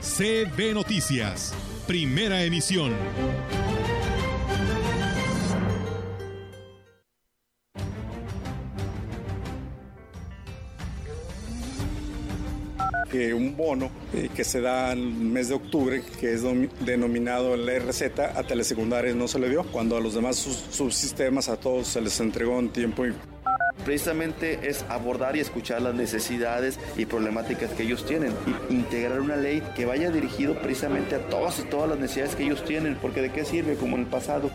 CB Noticias, primera emisión. un bono eh, que se da el mes de octubre, que es denominado el RZ, a telesecundarias no se le dio, cuando a los demás subsistemas a todos se les entregó en tiempo y precisamente es abordar y escuchar las necesidades y problemáticas que ellos tienen y integrar una ley que vaya dirigido precisamente a todas y todas las necesidades que ellos tienen, porque de qué sirve como en el pasado.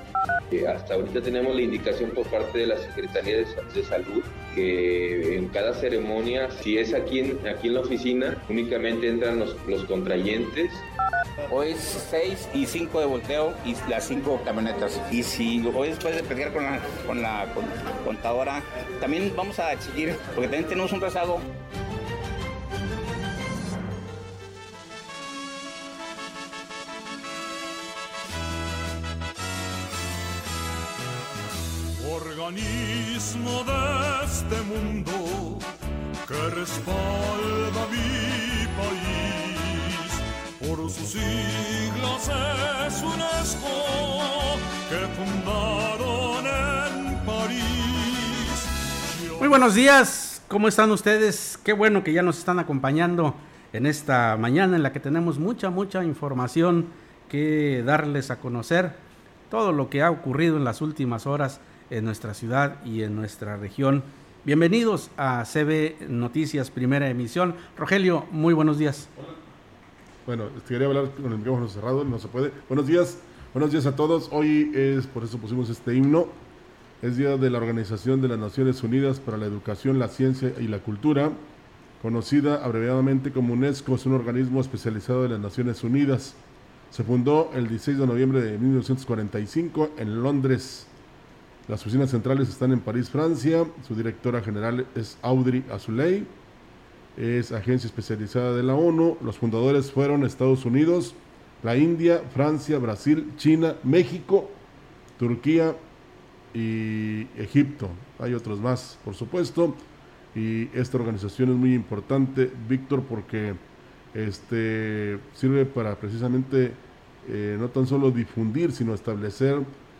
Hasta ahorita tenemos la indicación por parte de la Secretaría de, Salud que en cada ceremonia, si es aquí en, aquí en la oficina, únicamente entran los, los contrayentes Hoy es 6 y 5 de volteo y las 5 camionetas. Y si hoy después de pelear con la, con la contadora, también vamos a exigir, porque también tenemos un rezago. Organismo de este mundo que respalda mi país por sus siglos es UNESCO que fundaron Muy buenos días, ¿cómo están ustedes? Qué bueno que ya nos están acompañando en esta mañana en la que tenemos mucha, mucha información que darles a conocer. Todo lo que ha ocurrido en las últimas horas en nuestra ciudad y en nuestra región. Bienvenidos a CB Noticias, primera emisión. Rogelio, muy buenos días. Bueno, quería hablar con el micrófono cerrado, no se puede. Buenos días, buenos días a todos. Hoy es, por eso pusimos este himno, es Día de la Organización de las Naciones Unidas para la Educación, la Ciencia y la Cultura, conocida abreviadamente como UNESCO, es un organismo especializado de las Naciones Unidas. Se fundó el 16 de noviembre de 1945 en Londres. Las oficinas centrales están en París, Francia. Su directora general es Audrey Azoulay es agencia especializada de la ONU. Los fundadores fueron Estados Unidos, la India, Francia, Brasil, China, México, Turquía y Egipto. Hay otros más, por supuesto. Y esta organización es muy importante, Víctor, porque este, sirve para precisamente eh, no tan solo difundir, sino establecer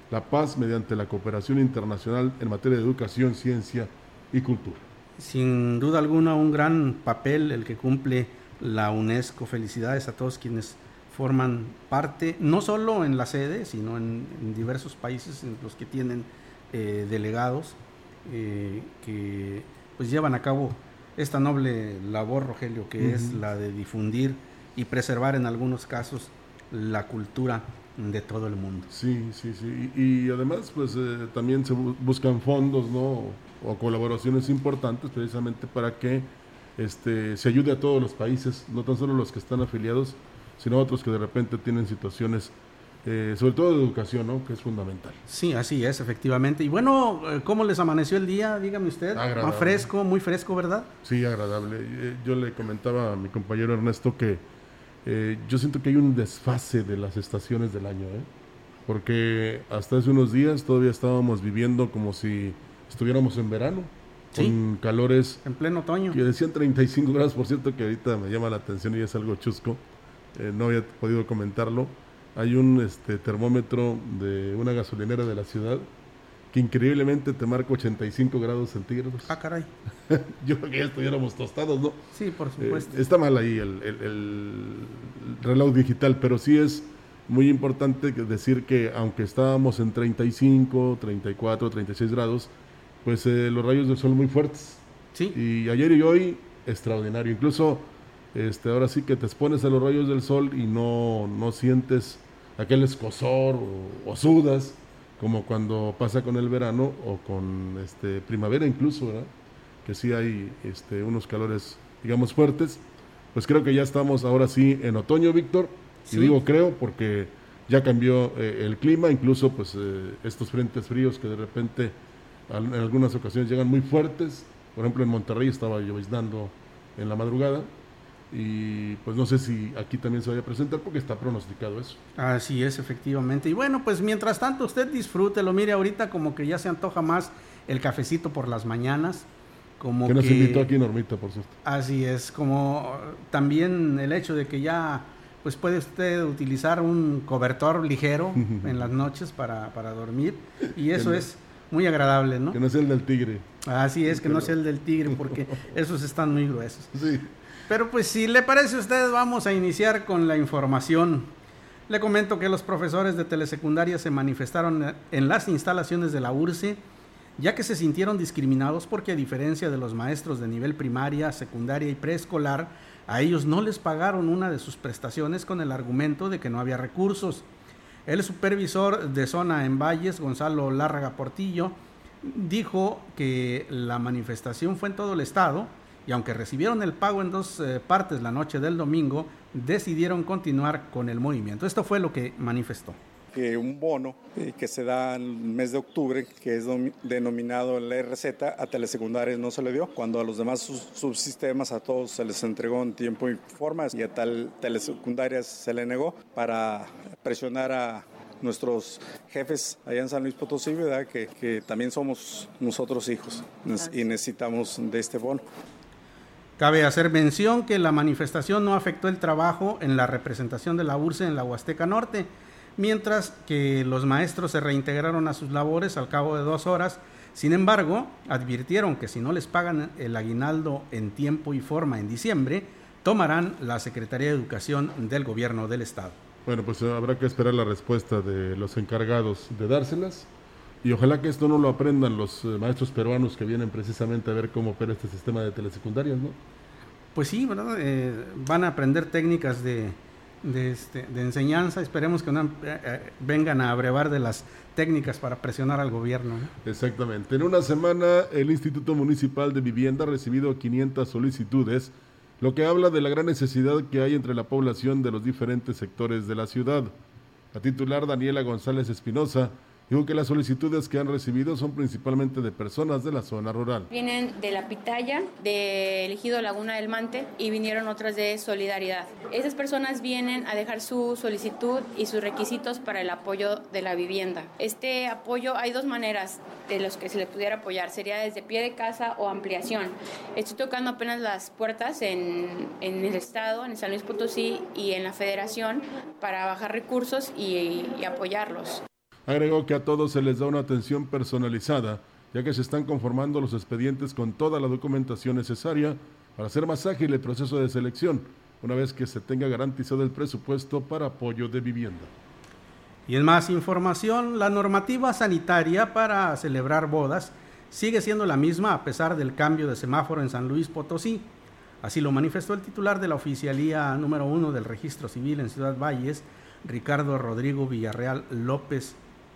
la paz mediante la cooperación internacional en materia de educación, ciencia y cultura sin duda alguna un gran papel el que cumple la UNESCO. Felicidades a todos quienes forman parte, no solo en la sede, sino en, diversos países en los que tienen eh, delegados eh, que pues llevan a cabo esta noble labor, Rogelio, que es la de difundir y preservar en algunos casos la cultura de todo el mundo. Sí, sí, sí. Y, además, pues eh, también se buscan fondos, ¿no? o colaboraciones importantes precisamente para que este, se ayude a todos los países, no tan solo los que están afiliados, sino otros que de repente tienen situaciones, eh, sobre todo de educación, ¿no? que es fundamental. Sí, así es, efectivamente. Y bueno, eh, ¿cómo les amaneció el día? Dígame usted. Más fresco, muy fresco, ¿verdad? Sí, agradable. Eh, yo le comentaba a mi compañero Ernesto que yo siento que hay un desfase de las estaciones del año, porque hasta hace unos días todavía estábamos viviendo como si estuviéramos en verano, con calores. En pleno otoño. Que decían 35 grados, por cierto, que ahorita me llama la atención y es algo chusco. Eh, no había podido comentarlo. Hay un este, termómetro de una gasolinera de la ciudad que increíblemente te marca 85 grados centígrados. Ah, caray. Yo creo que ya estuviéramos tostados, ¿no? Sí, por supuesto. Eh, está mal ahí el, el, reloj digital, pero sí es muy importante decir que aunque estábamos en 35, 34, 36 grados, pues eh, los rayos del sol muy fuertes. Sí. Y ayer y hoy, extraordinario. Incluso este, ahora sí que te expones a los rayos del sol y no, no sientes aquel escosor o, sudas, como cuando pasa con el verano o con este, primavera incluso, ¿verdad? Que sí hay este, unos calores, digamos, fuertes. pues creo que ya estamos ahora sí en otoño, Víctor. Y digo creo porque ya cambió eh, el clima, incluso pues eh, estos frentes fríos que de repente en algunas ocasiones llegan muy fuertes. Por ejemplo, en Monterrey estaba lloviznando en la madrugada y pues no sé si aquí también se vaya a presentar porque está pronosticado eso. Así es, efectivamente. Y bueno, pues mientras tanto usted disfrútelo. Mire, ahorita como que ya se antoja más el cafecito por las mañanas. Como que nos invitó aquí Normita, por supuesto. Así es, como también el hecho de que ya pues puede usted utilizar un cobertor ligero en las noches para, para dormir y eso es muy agradable, ¿no? Que no sea el del tigre. Así es, que no sea el del tigre porque esos están muy gruesos. Sí. Pero pues si le parece a usted, vamos a iniciar con la información. Le comento que los profesores de telesecundaria se manifestaron en las instalaciones de la URSE ya que se sintieron discriminados porque a diferencia de los maestros de nivel primaria, secundaria y preescolar, a ellos no les pagaron una de sus prestaciones con el argumento de que no había recursos. El supervisor de zona en Valles, Gonzalo Lárraga Portillo, dijo que la manifestación fue en todo el estado y aunque recibieron el pago en dos eh, partes la noche del domingo, decidieron continuar con el movimiento. Esto fue lo que manifestó que un bono eh, que se da en el mes de octubre, que es denominado el RZ, a telesecundarias no se le dio, cuando a los demás subsistemas a todos se les entregó en tiempo y forma y a tal telesecundarias se le negó para presionar a nuestros jefes allá en San Luis Potosí, ¿verdad? Que, que también somos nosotros hijos y necesitamos de este bono. Cabe hacer mención que la manifestación no afectó el trabajo en la representación de la URSE en la Huasteca Norte, mientras que los maestros se reintegraron a sus labores al cabo de dos horas. Sin embargo, advirtieron que si no les pagan el aguinaldo en tiempo y forma en diciembre, tomarán la Secretaría de Educación del Gobierno del Estado. Bueno, pues habrá que esperar la respuesta de los encargados de dárselas. Y ojalá que esto no lo aprendan los eh, maestros peruanos que vienen precisamente a ver cómo opera este sistema de telesecundarias, ¿no? Pues sí, ¿verdad? Eh, van a aprender técnicas de, de, este, de enseñanza. Esperemos que no, eh, eh, vengan a abrevar de las técnicas para presionar al gobierno. Exactamente. En una semana, el Instituto Municipal de Vivienda ha recibido 500 solicitudes, lo que habla de la gran necesidad que hay entre la población de los diferentes sectores de la ciudad. La titular Daniela González Espinosa Digo que las solicitudes que han recibido son principalmente de personas de la zona rural. Vienen de La Pitaya, de Elegido Laguna del Mante y vinieron otras de Solidaridad. Esas personas vienen a dejar su solicitud y sus requisitos para el apoyo de la vivienda. Este apoyo hay dos maneras de los que se le pudiera apoyar. Sería desde pie de casa o ampliación. Estoy tocando apenas las puertas en, en el Estado, en San Luis Potosí y en la Federación para bajar recursos y apoyarlos. Agregó que a todos se les da una atención personalizada, ya que se están conformando los expedientes con toda la documentación necesaria para hacer más ágil el proceso de selección, una vez que se tenga garantizado el presupuesto para apoyo de vivienda. Y en más información, la normativa sanitaria para celebrar bodas sigue siendo la misma a pesar del cambio de semáforo en San Luis Potosí. Así lo manifestó el titular de la oficialía número uno del registro civil en Ciudad Valles, Ricardo Rodrigo Villarreal López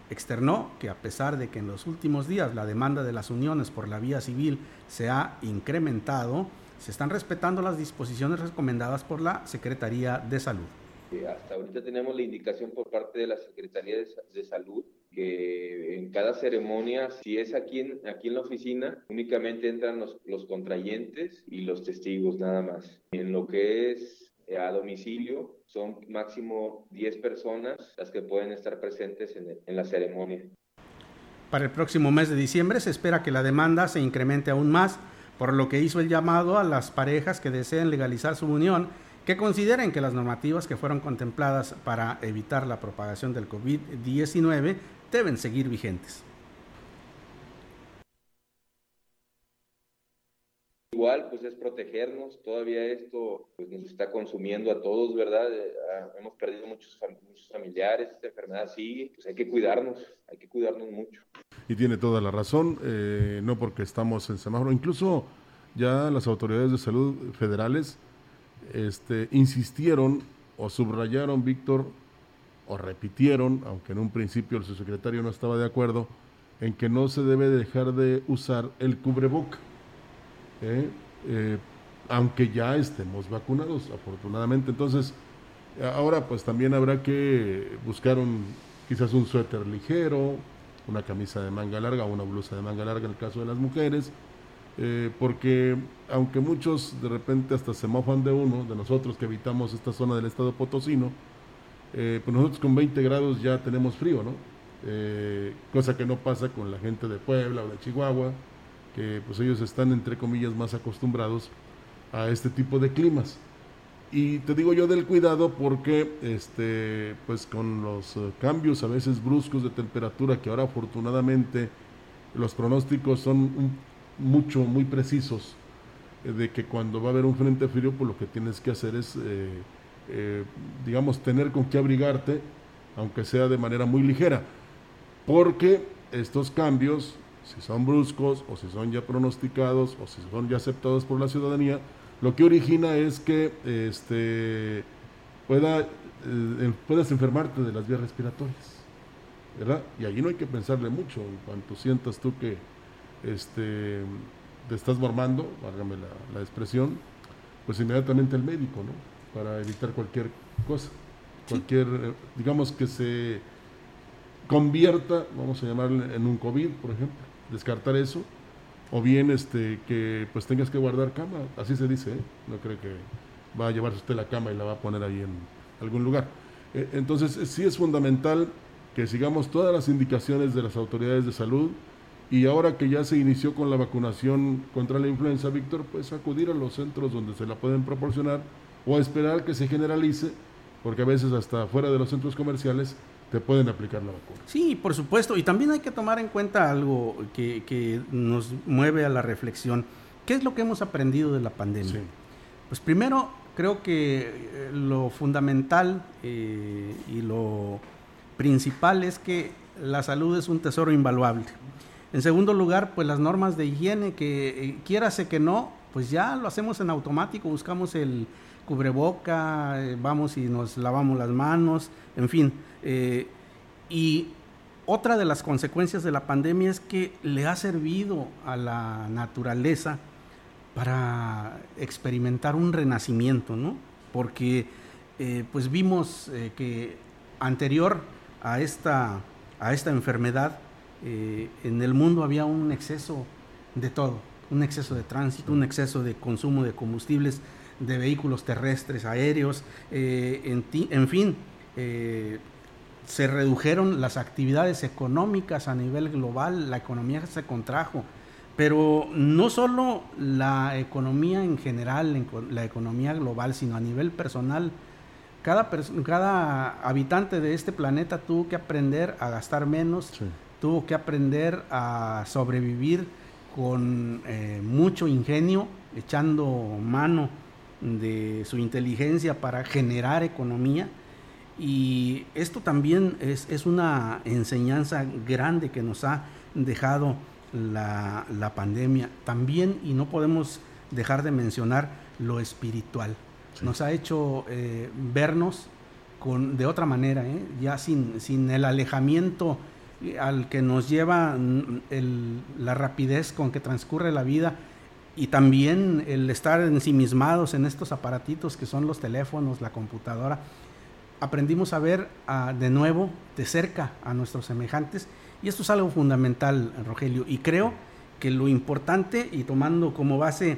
Externó que a pesar de que en los últimos días la demanda de las uniones por la vía civil se ha incrementado, se están respetando las disposiciones recomendadas por la Secretaría de Salud. Eh, hasta ahorita tenemos la indicación por parte de la Secretaría de, Salud que en cada ceremonia, si es aquí en, aquí en la oficina, únicamente entran los, los contrayentes y los testigos nada más. En lo que es a domicilio, son máximo 10 personas las que pueden estar presentes en, la ceremonia. Para el próximo mes de diciembre se espera que la demanda se incremente aún más, por lo que hizo el llamado a las parejas que deseen legalizar su unión que consideren que las normativas que fueron contempladas para evitar la propagación del COVID-19 deben seguir vigentes. Igual, pues es protegernos. Todavía esto pues, nos está consumiendo a todos, ¿verdad? Eh, ah, hemos perdido muchos, muchos familiares, esta enfermedad sigue. Pues hay que cuidarnos, hay que cuidarnos mucho. Y tiene toda la razón, eh, no porque estamos en semáforo. Incluso ya las autoridades de salud federales este, insistieron o subrayaron, Víctor, o repitieron, aunque en un principio el subsecretario no estaba de acuerdo, en que no se debe dejar de usar el cubreboca. ¿Eh? Eh, aunque ya estemos vacunados, afortunadamente. Entonces, ahora pues también habrá que buscar un, quizás un suéter ligero, una camisa de manga larga una blusa de manga larga en el caso de las mujeres, eh, porque aunque muchos de repente hasta se mofan de uno, de nosotros que habitamos esta zona del estado potosino, pues nosotros con 20 grados ya tenemos frío, ¿no? Cosa que no pasa con la gente de Puebla o de Chihuahua, que pues ellos están entre comillas más acostumbrados a este tipo de climas. Y te digo yo del cuidado porque este pues con los cambios a veces bruscos de temperatura que ahora afortunadamente los pronósticos son mucho muy precisos de que cuando va a haber un frente frío pues lo que tienes que hacer es eh, digamos, tener con qué abrigarte, aunque sea de manera muy ligera, porque estos cambios, si son bruscos o si son ya pronosticados o si son ya aceptados por la ciudadanía, lo que origina es que este, pueda, eh, puedas enfermarte de las vías respiratorias. ¿verdad? Y allí no hay que pensarle mucho. En cuanto sientas tú que este, te estás mormando, válgame la, la expresión, pues inmediatamente el médico, ¿no? para evitar cualquier cosa, cualquier, eh, digamos que se convierta, vamos a llamarle en un COVID, por ejemplo, descartar eso, o bien este que pues tengas que guardar cama, así se dice, ¿eh? no creo que va a llevarse usted la cama y la va a poner ahí en algún lugar. Eh, entonces sí es fundamental que sigamos todas las indicaciones de las autoridades de salud y ahora que ya se inició con la vacunación contra la influenza, Víctor, pues acudir a los centros donde se la pueden proporcionar o esperar que se generalice, porque a veces hasta fuera de los centros comerciales te pueden aplicar la vacuna. Sí, por supuesto, y también hay que tomar en cuenta algo que, que nos mueve a la reflexión. ¿Qué es lo que hemos aprendido de la pandemia? Pues primero, creo que eh, lo fundamental eh, y lo principal es que la salud es un tesoro invaluable. En segundo lugar, pues las normas de higiene, que eh, quiérase que no, pues ya lo hacemos en automático, buscamos el, cubreboca, eh, vamos y nos lavamos las manos, en fin. Eh, y otra de las consecuencias de la pandemia es que le ha servido a la naturaleza para experimentar un renacimiento, ¿no? Porque eh, pues vimos que anterior a esta, a esta enfermedad en el mundo había un exceso de todo, un exceso de tránsito, un exceso de consumo de combustibles, de vehículos terrestres, aéreos, eh, en, fin, eh, se redujeron las actividades económicas a nivel global, la economía se contrajo, pero no solo la economía en general, la economía global, sino a nivel personal. Cada, cada habitante de este planeta tuvo que aprender a gastar menos, tuvo que aprender a sobrevivir con eh, mucho ingenio, echando mano de su inteligencia para generar economía. Y esto también es, una enseñanza grande que nos ha dejado la, pandemia. También, y no podemos dejar de mencionar lo espiritual. Nos ha hecho eh, vernos con, de otra manera, ¿eh? ya sin, sin el alejamiento al que nos lleva mm, la rapidez con que transcurre la vida y también el estar ensimismados en estos aparatitos que son los teléfonos, la computadora, aprendimos a ver de nuevo de cerca a nuestros semejantes. Y esto es algo fundamental, Rogelio, y creo que lo importante y tomando como base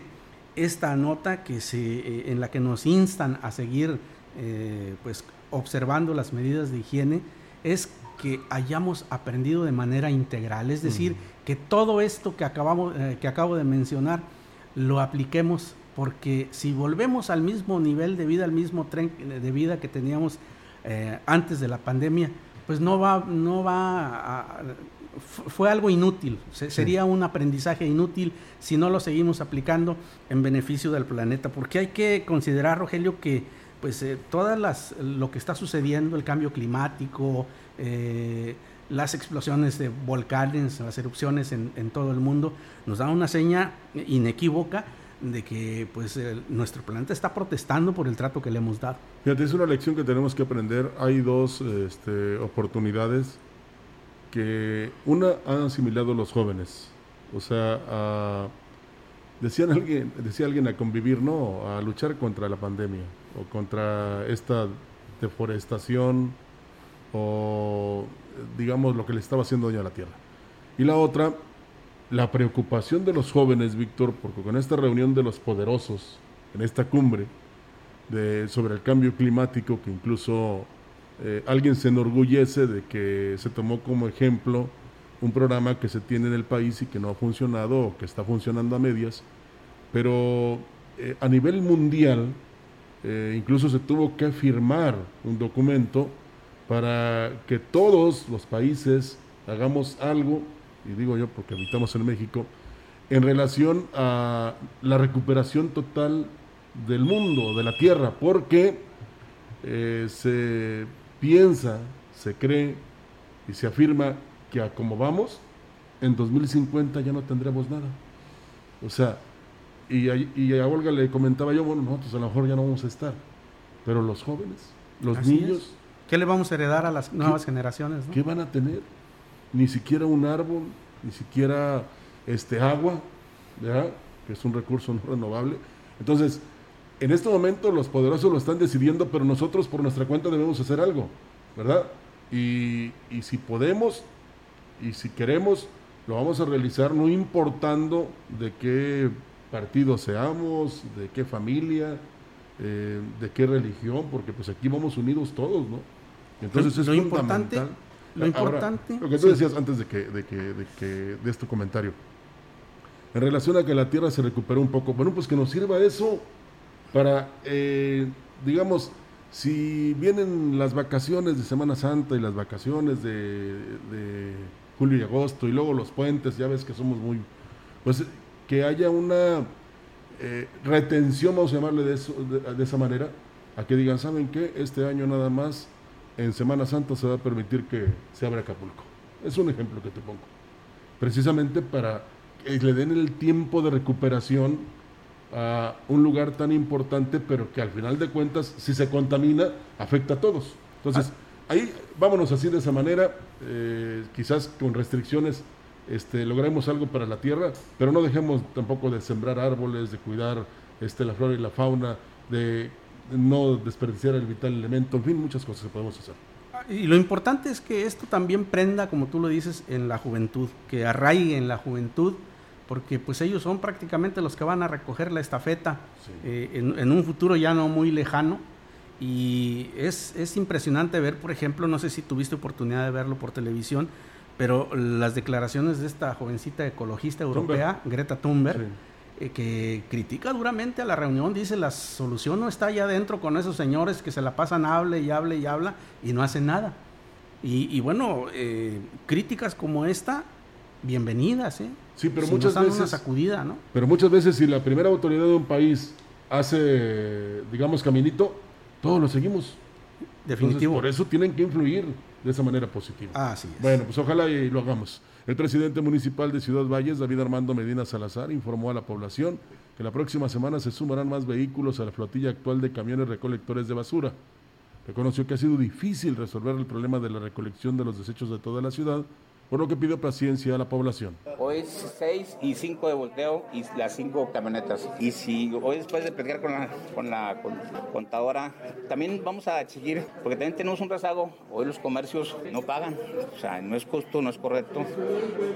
esta nota que se, eh, en la que nos instan a seguir eh, pues observando las medidas de higiene es que hayamos aprendido de manera integral, es decir, que todo esto que, acabamos, eh, que acabo de mencionar lo apliquemos, porque si volvemos al mismo nivel de vida, al mismo tren de vida que teníamos eh, antes de la pandemia, pues no va, no va fue algo inútil, sería un aprendizaje inútil si no lo seguimos aplicando en beneficio del planeta, porque hay que considerar, Rogelio, que pues eh, todas las lo que está sucediendo, el cambio climático, eh, las explosiones de volcanes, las erupciones en, todo el mundo, nos da una seña inequívoca de que pues nuestro planeta está protestando por el trato que le hemos dado. Fíjate, es una lección que tenemos que aprender. Hay dos este, oportunidades que una han asimilado los jóvenes, o sea, decían alguien, decía alguien a convivir, ¿no? A luchar contra la pandemia o contra esta deforestación o digamos lo que le estaba haciendo daño a la tierra. Y la otra, la preocupación de los jóvenes, Víctor, porque con esta reunión de los poderosos en esta cumbre sobre el cambio climático, que incluso eh, alguien se enorgullece de que se tomó como ejemplo un programa que se tiene en el país y que no ha funcionado o que está funcionando a medias, pero eh, a nivel mundial eh, incluso se tuvo que firmar un documento para que todos los países hagamos algo, y digo yo porque habitamos en México, en relación a la recuperación total del mundo, de la Tierra, porque eh, se piensa, se cree y se afirma que a como vamos, en 2050 ya no tendremos nada. O sea, y a, y a Olga le comentaba yo, bueno, nosotros a lo mejor ya no vamos a estar, pero los jóvenes, los niños... ¿Qué le vamos a heredar a las nuevas generaciones? ¿Qué van a tener? Ni siquiera un árbol, ni siquiera este agua, ¿verdad? que es un recurso no renovable. Entonces, en este momento los poderosos lo están decidiendo, pero nosotros por nuestra cuenta debemos hacer algo, ¿verdad? Y, y si podemos y si queremos, lo vamos a realizar no importando de qué partido seamos, de qué familia, eh, de qué religión, porque pues aquí vamos unidos todos, ¿no? Entonces es importante, lo importante. lo que tú decías antes de que, de que, de que de este comentario. En relación a que la tierra se recuperó un poco, bueno, pues que nos sirva eso para, eh, digamos, si vienen las vacaciones de Semana Santa y las vacaciones de, de, julio y agosto y luego los puentes, ya ves que somos muy, pues que haya una eh, retención, vamos a llamarle de, eso, de, esa manera, a que digan, ¿saben qué? Este año nada más, en Semana Santa se va a permitir que se abra Acapulco. Es un ejemplo que te pongo. Precisamente para que le den el tiempo de recuperación a un lugar tan importante, pero que al final de cuentas, si se contamina, afecta a todos. Entonces, ah. ahí vámonos así de esa manera, eh, quizás con restricciones este, logremos algo para la tierra, pero no dejemos tampoco de sembrar árboles, de cuidar este, la flora y la fauna, de no desperdiciar el vital elemento, en fin, muchas cosas que podemos hacer. Y lo importante es que esto también prenda, como tú lo dices, en la juventud, que arraigue en la juventud, porque pues ellos son prácticamente los que van a recoger la estafeta eh, en, en, un futuro ya no muy lejano. Y es, es impresionante ver, por ejemplo, no sé si tuviste oportunidad de verlo por televisión, pero las declaraciones de esta jovencita ecologista europea, Greta Thunberg, eh, que critica duramente a la reunión, dice la solución no está allá adentro con esos señores que se la pasan hable y hable y habla y no hacen nada. Y, bueno, eh, críticas como esta, bienvenidas, ¿eh? Sí, pero muchas veces... Una sacudida, ¿no? Pero muchas veces si la primera autoridad de un país hace, digamos, caminito, todos lo seguimos. Definitivo. por eso tienen que influir de esa manera positiva. Ah, sí. Bueno, pues ojalá y lo hagamos. El presidente municipal de Ciudad Valles, David Armando Medina Salazar, informó a la población que la próxima semana se sumarán más vehículos a la flotilla actual de camiones recolectores de basura. Reconoció que ha sido difícil resolver el problema de la recolección de los desechos de toda la ciudad, por lo que pidió paciencia a la población. Hoy es 6 y 5 de volteo y las 5 camionetas. Y si hoy después de platicar con la, con la contadora, también vamos a exigir, porque también tenemos un rezago, hoy los comercios no pagan, o sea, no es justo, no es correcto.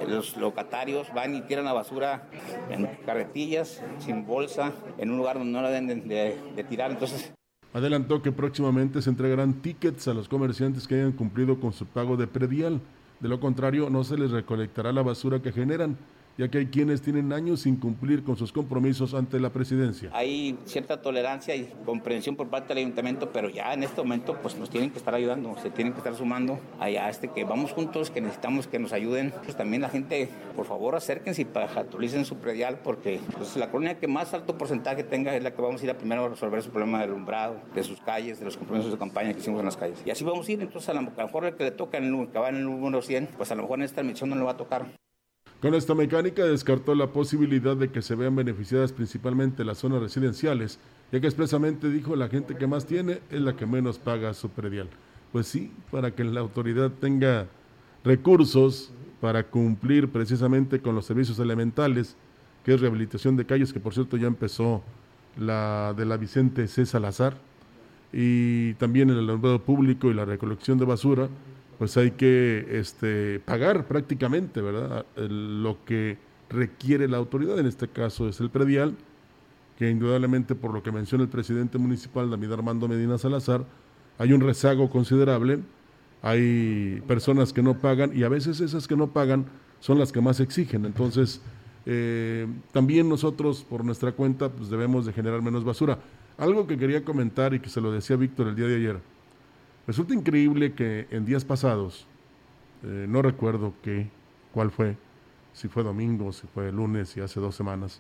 Los locatarios van y tiran la basura en carretillas, sin bolsa, en un lugar donde no la deben de, de tirar, entonces... Adelantó que próximamente se entregarán tickets a los comerciantes que hayan cumplido con su pago de predial de lo contrario, no se les recolectará la basura que generan ya que hay quienes tienen años sin cumplir con sus compromisos ante la presidencia. Hay cierta tolerancia y comprensión por parte del ayuntamiento, pero ya en este momento pues nos tienen que estar ayudando, se tienen que estar sumando allá este que vamos juntos, que necesitamos que nos ayuden. Pues también la gente, por favor, acérquense y actualicen su predial porque pues, la colonia que más alto porcentaje tenga es la que vamos a ir a primero a resolver su problema del alumbrado, de sus calles, de los compromisos de campaña que hicimos en las calles. Y así vamos a ir, entonces a lo mejor el que le toca, el, que va en el número 100, pues a lo mejor en esta misión no le va a tocar. Con esta mecánica descartó la posibilidad de que se vean beneficiadas principalmente las zonas residenciales, ya que expresamente dijo la gente que más tiene es la que menos paga su predial. Pues sí, para que la autoridad tenga recursos para cumplir precisamente con los servicios elementales que es rehabilitación de calles, que por cierto ya empezó la de la Vicente C. Salazar, y también el alumbrado público y la recolección de basura, pues hay que este, pagar prácticamente, ¿verdad? lo que requiere la autoridad, en este caso es el predial, que indudablemente por lo que menciona el presidente municipal, David Armando Medina Salazar, hay un rezago considerable, hay personas que no pagan y a veces esas que no pagan son las que más exigen. Entonces, eh, también nosotros por nuestra cuenta pues debemos de generar menos basura. Algo que quería comentar y que se lo decía Víctor el día de ayer. Resulta increíble que en días pasados, eh, no recuerdo qué, cuál fue, si fue domingo, si fue lunes y hace dos semanas,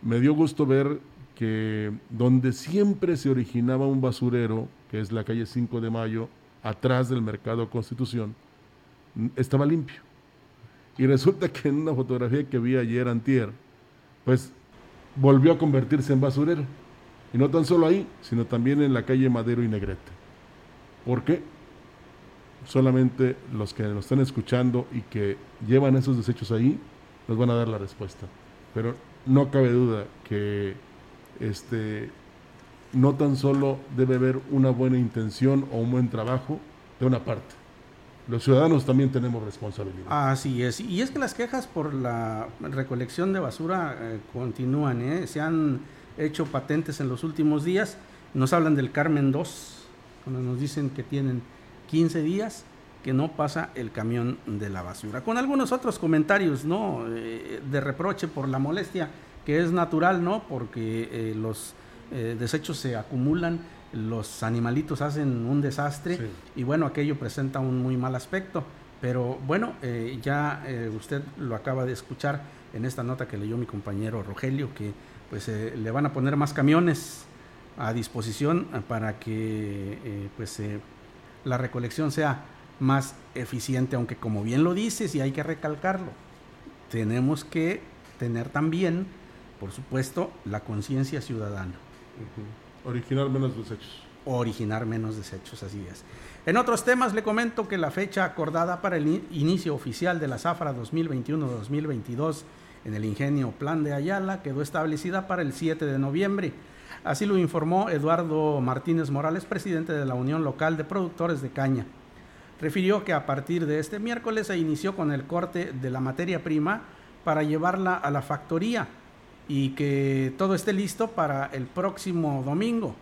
me dio gusto ver que donde siempre se originaba un basurero, que es la calle 5 de Mayo, atrás del Mercado Constitución, estaba limpio. Y resulta que en una fotografía que vi ayer antier, pues volvió a convertirse en basurero. Y no tan solo ahí, sino también en la calle Madero y Negrete. ¿Por qué? Solamente los que nos están escuchando y que llevan esos desechos ahí nos van a dar la respuesta. Pero no cabe duda que este, no tan solo debe haber una buena intención o un buen trabajo de una parte. Los ciudadanos también tenemos responsabilidad. Así es. Y es que las quejas por la recolección de basura eh, continúan. ¿eh? Se han hecho patentes en los últimos días. Nos hablan del Carmen 2, cuando nos dicen que tienen 15 días que no pasa el camión de la basura. Con algunos otros comentarios, ¿no? Eh, de reproche por la molestia, que es natural, ¿no? Porque los eh, desechos se acumulan, los animalitos hacen un desastre y bueno, aquello presenta un muy mal aspecto. Pero bueno, eh, ya eh, usted lo acaba de escuchar en esta nota que leyó mi compañero Rogelio, que pues le van a poner más camiones a disposición para que pues la recolección sea más eficiente, aunque como bien lo dices y hay que recalcarlo, tenemos que tener también, por supuesto, la conciencia ciudadana. Originar menos desechos. Originar menos desechos, así es. En otros temas le comento que la fecha acordada para el inicio oficial de la zafra 2021-2022 en el ingenio Plan de Ayala quedó establecida para el 7 de noviembre. Así lo informó Eduardo Martínez Morales, presidente de la Unión Local de Productores de Caña. Refirió que a partir de este miércoles se inició con el corte de la materia prima para llevarla a la factoría y que todo esté listo para el próximo domingo,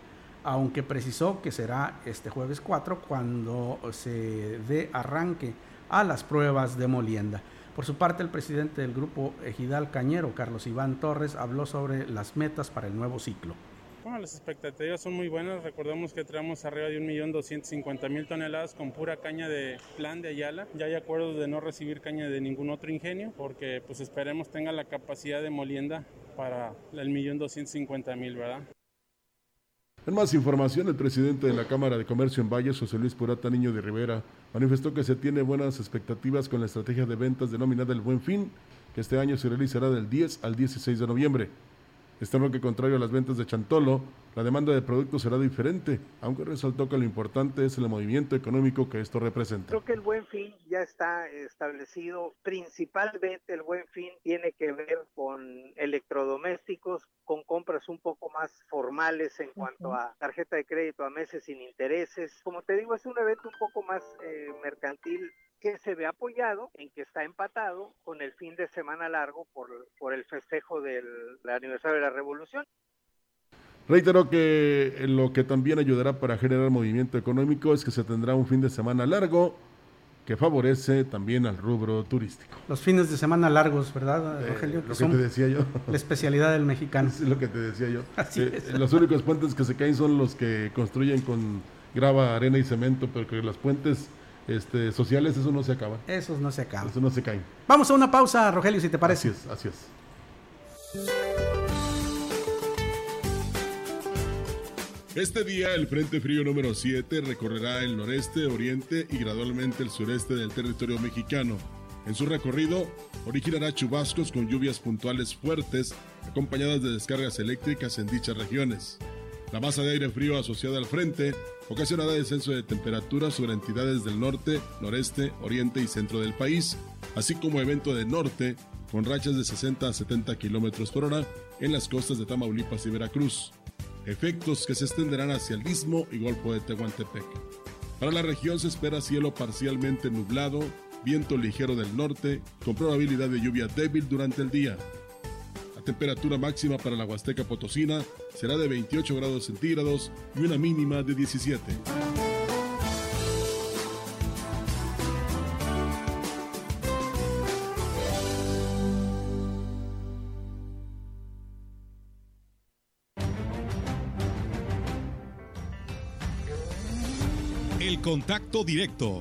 aunque precisó que será este jueves 4 cuando se dé arranque a las pruebas de molienda. Por su parte, el presidente del grupo Ejidal Cañero, Carlos Iván Torres, habló sobre las metas para el nuevo ciclo. Bueno, las expectativas son muy buenas. Recordemos que traemos arriba de 1.250.000 toneladas con pura caña de plan de Ayala. Ya hay acuerdos de no recibir caña de ningún otro ingenio porque pues esperemos tenga la capacidad de molienda para el millón doscientos mil, ¿verdad? En más información, el presidente de la Cámara de Comercio en Valles, José Luis Purata Niño de Rivera, manifestó que se tiene buenas expectativas con la estrategia de ventas denominada el Buen Fin, que este año se realizará del 10 al 16 de noviembre. Este que contrario a las ventas de Chantolo, la demanda de productos será diferente, aunque resaltó que lo importante es el movimiento económico que esto representa. Creo que el buen fin ya está establecido. Principalmente el buen fin tiene que ver con electrodomésticos, con compras un poco más formales en cuanto a tarjeta de crédito a meses sin intereses. Como te digo, es un evento un poco más eh, mercantil que se ve apoyado en que está empatado con el fin de semana largo por, por el festejo del, aniversario de la revolución. Reiteró que lo que también ayudará para generar movimiento económico es que se tendrá un fin de semana largo que favorece también al rubro turístico. Los fines de semana largos, ¿verdad, eh, Rogelio? lo que te decía yo. La especialidad del mexicano. Es lo que te decía yo. Eh, los únicos puentes que se caen son los que construyen con grava, arena y cemento, pero que los puentes este, sociales, eso no se acaba. Esos no se acaban. Eso no se caen. Vamos a una pausa, Rogelio, si te parece. Así es, así es. Este día el Frente Frío número 7 recorrerá el noreste, oriente y gradualmente el sureste del territorio mexicano. En su recorrido originará chubascos con lluvias puntuales fuertes acompañadas de descargas eléctricas en dichas regiones. La masa de aire frío asociada al frente ocasionará descenso de temperatura sobre entidades del norte, noreste, oriente y centro del país, así como evento de norte con rachas de 60 a 70 kilómetros por hora en las costas de Tamaulipas y Veracruz. Efectos que se extenderán hacia el istmo y Golfo de Tehuantepec. Para la región se espera cielo parcialmente nublado, viento ligero del norte, con probabilidad de lluvia débil durante el día. Temperatura máxima para la Huasteca Potosina será de 28 grados centígrados y una mínima de 17. El contacto directo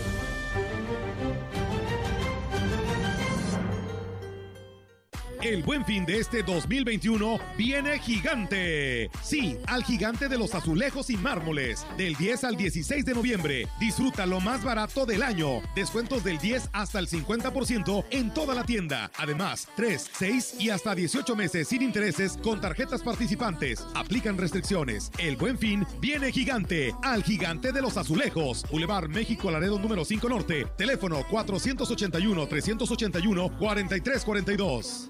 El buen fin de este 2021 viene gigante. Sí, al gigante de los azulejos y mármoles. Del 10 al 16 de noviembre. Disfruta lo más barato del año. Descuentos del 10 hasta el 50% en toda la tienda. Además, 3, 6 y hasta 18 meses sin intereses con tarjetas participantes. Aplican restricciones. El buen fin viene gigante. Al gigante de los azulejos. Boulevard México Laredo número 5 Norte. Teléfono 481-382-4342.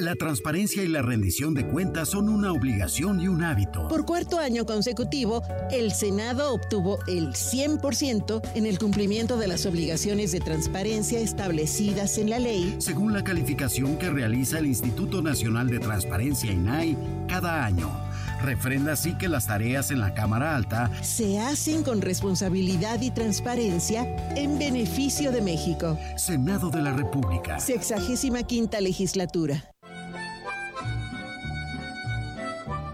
La transparencia y la rendición de cuentas son una obligación y un hábito. Por cuarto año consecutivo, el Senado obtuvo el 100% en el cumplimiento de las obligaciones de transparencia establecidas en la ley, según la calificación que realiza el Instituto Nacional de Transparencia INAI cada año. Refrenda así que las tareas en la Cámara Alta se hacen con responsabilidad y transparencia en beneficio de México. Senado de la República. Sexagésima quinta legislatura.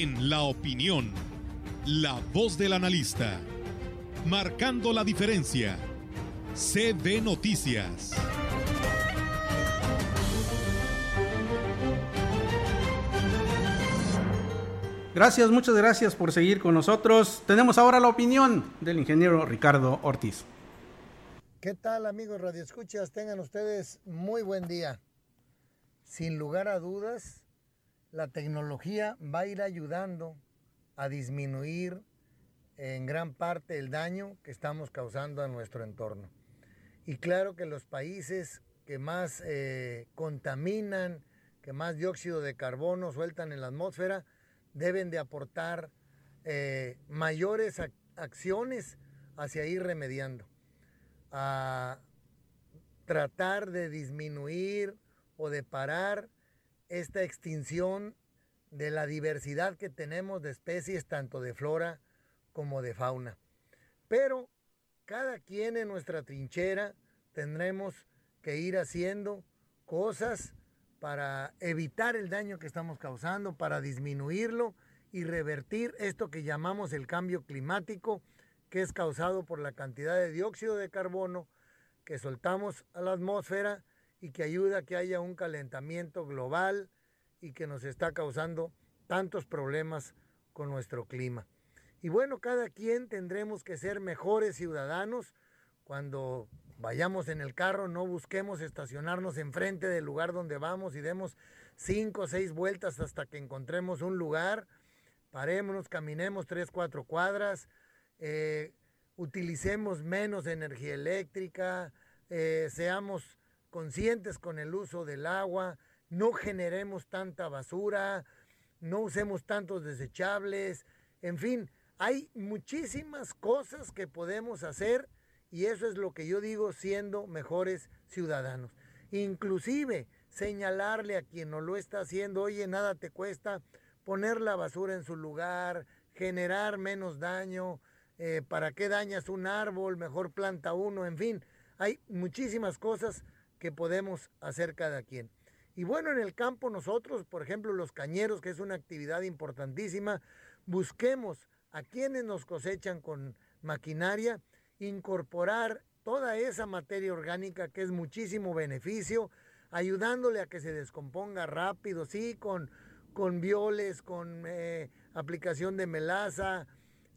En la opinión, la voz del analista, marcando la diferencia. CB Noticias. Gracias, muchas gracias por seguir con nosotros. Tenemos ahora la opinión del ingeniero Ricardo Ortiz. ¿Qué tal amigos Radio Escuchas? Tengan ustedes muy buen día. Sin lugar a dudas, la tecnología va a ir ayudando a disminuir en gran parte el daño que estamos causando a nuestro entorno. Y claro que los países que más eh, contaminan, que más dióxido de carbono sueltan en la atmósfera, deben de aportar eh, mayores acciones hacia ir remediando, a tratar de disminuir o de parar esta extinción de la diversidad que tenemos de especies, tanto de flora como de fauna. Pero cada quien en nuestra trinchera tendremos que ir haciendo cosas para evitar el daño que estamos causando, para disminuirlo y revertir esto que llamamos el cambio climático, que es causado por la cantidad de dióxido de carbono que soltamos a la atmósfera y que ayuda a que haya un calentamiento global y que nos está causando tantos problemas con nuestro clima. Y bueno, cada quien tendremos que ser mejores ciudadanos cuando vayamos en el carro, no busquemos estacionarnos enfrente del lugar donde vamos y demos cinco o seis vueltas hasta que encontremos un lugar, parémonos, caminemos tres, cuatro cuadras, eh, utilicemos menos energía eléctrica, eh, seamos conscientes con el uso del agua, no generemos tanta basura, no usemos tantos desechables, en fin, hay muchísimas cosas que podemos hacer y eso es lo que yo digo siendo mejores ciudadanos. Inclusive señalarle a quien no lo está haciendo, oye, nada te cuesta poner la basura en su lugar, generar menos daño, eh, para qué dañas un árbol, mejor planta uno, en fin, hay muchísimas cosas que podemos hacer cada quien. Y bueno, en el campo nosotros, por ejemplo, los cañeros, que es una actividad importantísima, busquemos a quienes nos cosechan con maquinaria, incorporar toda esa materia orgánica que es muchísimo beneficio, ayudándole a que se descomponga rápido, sí, con, con violes, con eh, aplicación de melaza,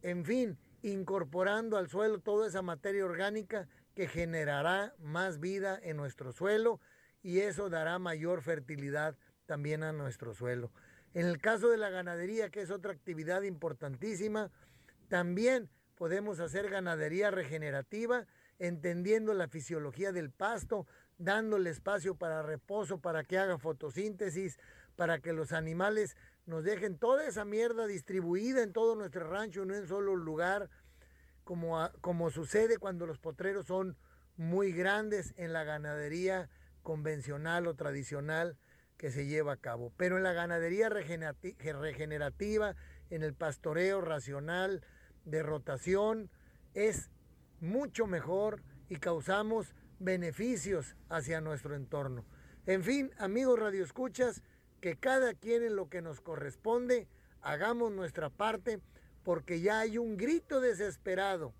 en fin, incorporando al suelo toda esa materia orgánica que generará más vida en nuestro suelo y eso dará mayor fertilidad también a nuestro suelo. En el caso de la ganadería, que es otra actividad importantísima, también podemos hacer ganadería regenerativa, entendiendo la fisiología del pasto, dándole espacio para reposo, para que haga fotosíntesis, para que los animales nos dejen toda esa mierda distribuida en todo nuestro rancho, no en solo lugar, como, como sucede cuando los potreros son muy grandes en la ganadería convencional o tradicional que se lleva a cabo. Pero en la ganadería regenerativa, en el pastoreo racional de rotación, es mucho mejor y causamos beneficios hacia nuestro entorno. En fin, amigos radioescuchas, que cada quien en lo que nos corresponde hagamos nuestra parte porque ya hay un grito desesperado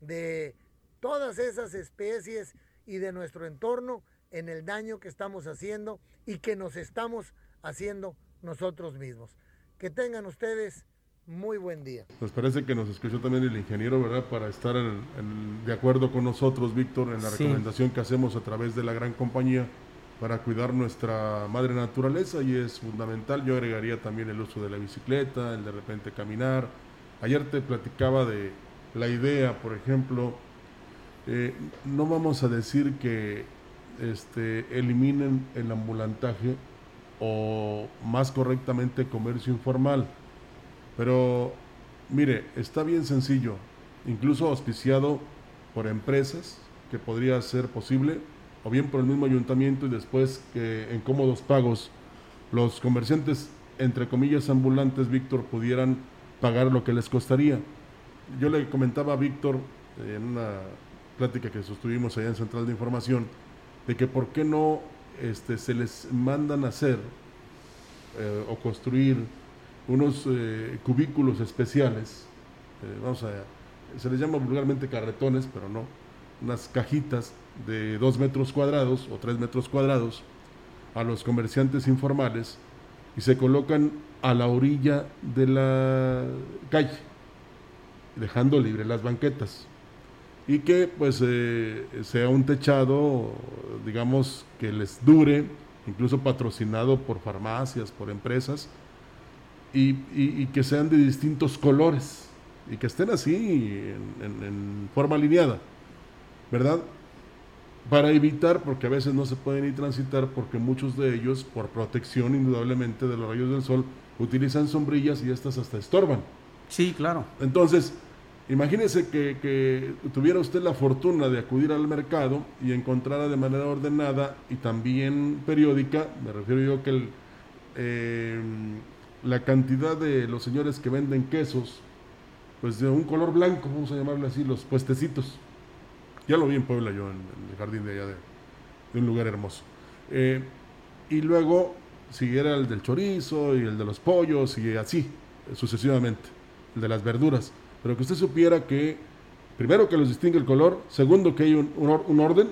de todas esas especies y de nuestro entorno en el daño que estamos haciendo y que nos estamos haciendo nosotros mismos. Que tengan ustedes muy buen día. Nos parece que nos escuchó también el ingeniero, ¿verdad? Para estar de acuerdo con nosotros, Víctor, en la recomendación que hacemos a través de la gran compañía para cuidar nuestra madre naturaleza y es fundamental. Yo agregaría también el uso de la bicicleta, el de repente caminar. Ayer te platicaba de la idea, por ejemplo, eh, no vamos a decir que este, eliminen el ambulantaje o más correctamente comercio informal. Pero mire, está bien sencillo, incluso auspiciado por empresas, que podría ser posible, o bien por el mismo ayuntamiento y después que en cómodos pagos los comerciantes, entre comillas, ambulantes, Víctor, pudieran pagar lo que les costaría. Yo le comentaba a Víctor en una plática que sostuvimos allá en Central de Información, de que por qué no este, se les mandan hacer eh, o construir unos eh, cubículos especiales, eh, vamos a, se les llama vulgarmente carretones, pero no, unas cajitas de dos metros cuadrados o tres metros cuadrados a los comerciantes informales y se colocan a la orilla de la calle, dejando libre las banquetas y que pues eh, sea un techado, digamos, que les dure, incluso patrocinado por farmacias, por empresas, y, que sean de distintos colores y que estén así en, forma alineada, ¿verdad? Para evitar, porque a veces no se pueden ni transitar, porque muchos de ellos, por protección indudablemente de los rayos del sol, utilizan sombrillas y estas hasta estorban. Sí, claro. Entonces, imagínese que, que tuviera usted la fortuna de acudir al mercado y encontrara de manera ordenada y también periódica, me refiero yo que el, eh, la cantidad de los señores que venden quesos, pues de un color blanco, vamos a llamarle así, los puestecitos. Ya lo vi en Puebla yo, en, el jardín de allá, de, de un lugar hermoso. Eh, y luego siguiera el del chorizo y el de los pollos y así, sucesivamente, el de las verduras. Pero que usted supiera que, primero que los distingue el color, segundo que hay un, un, or- un orden,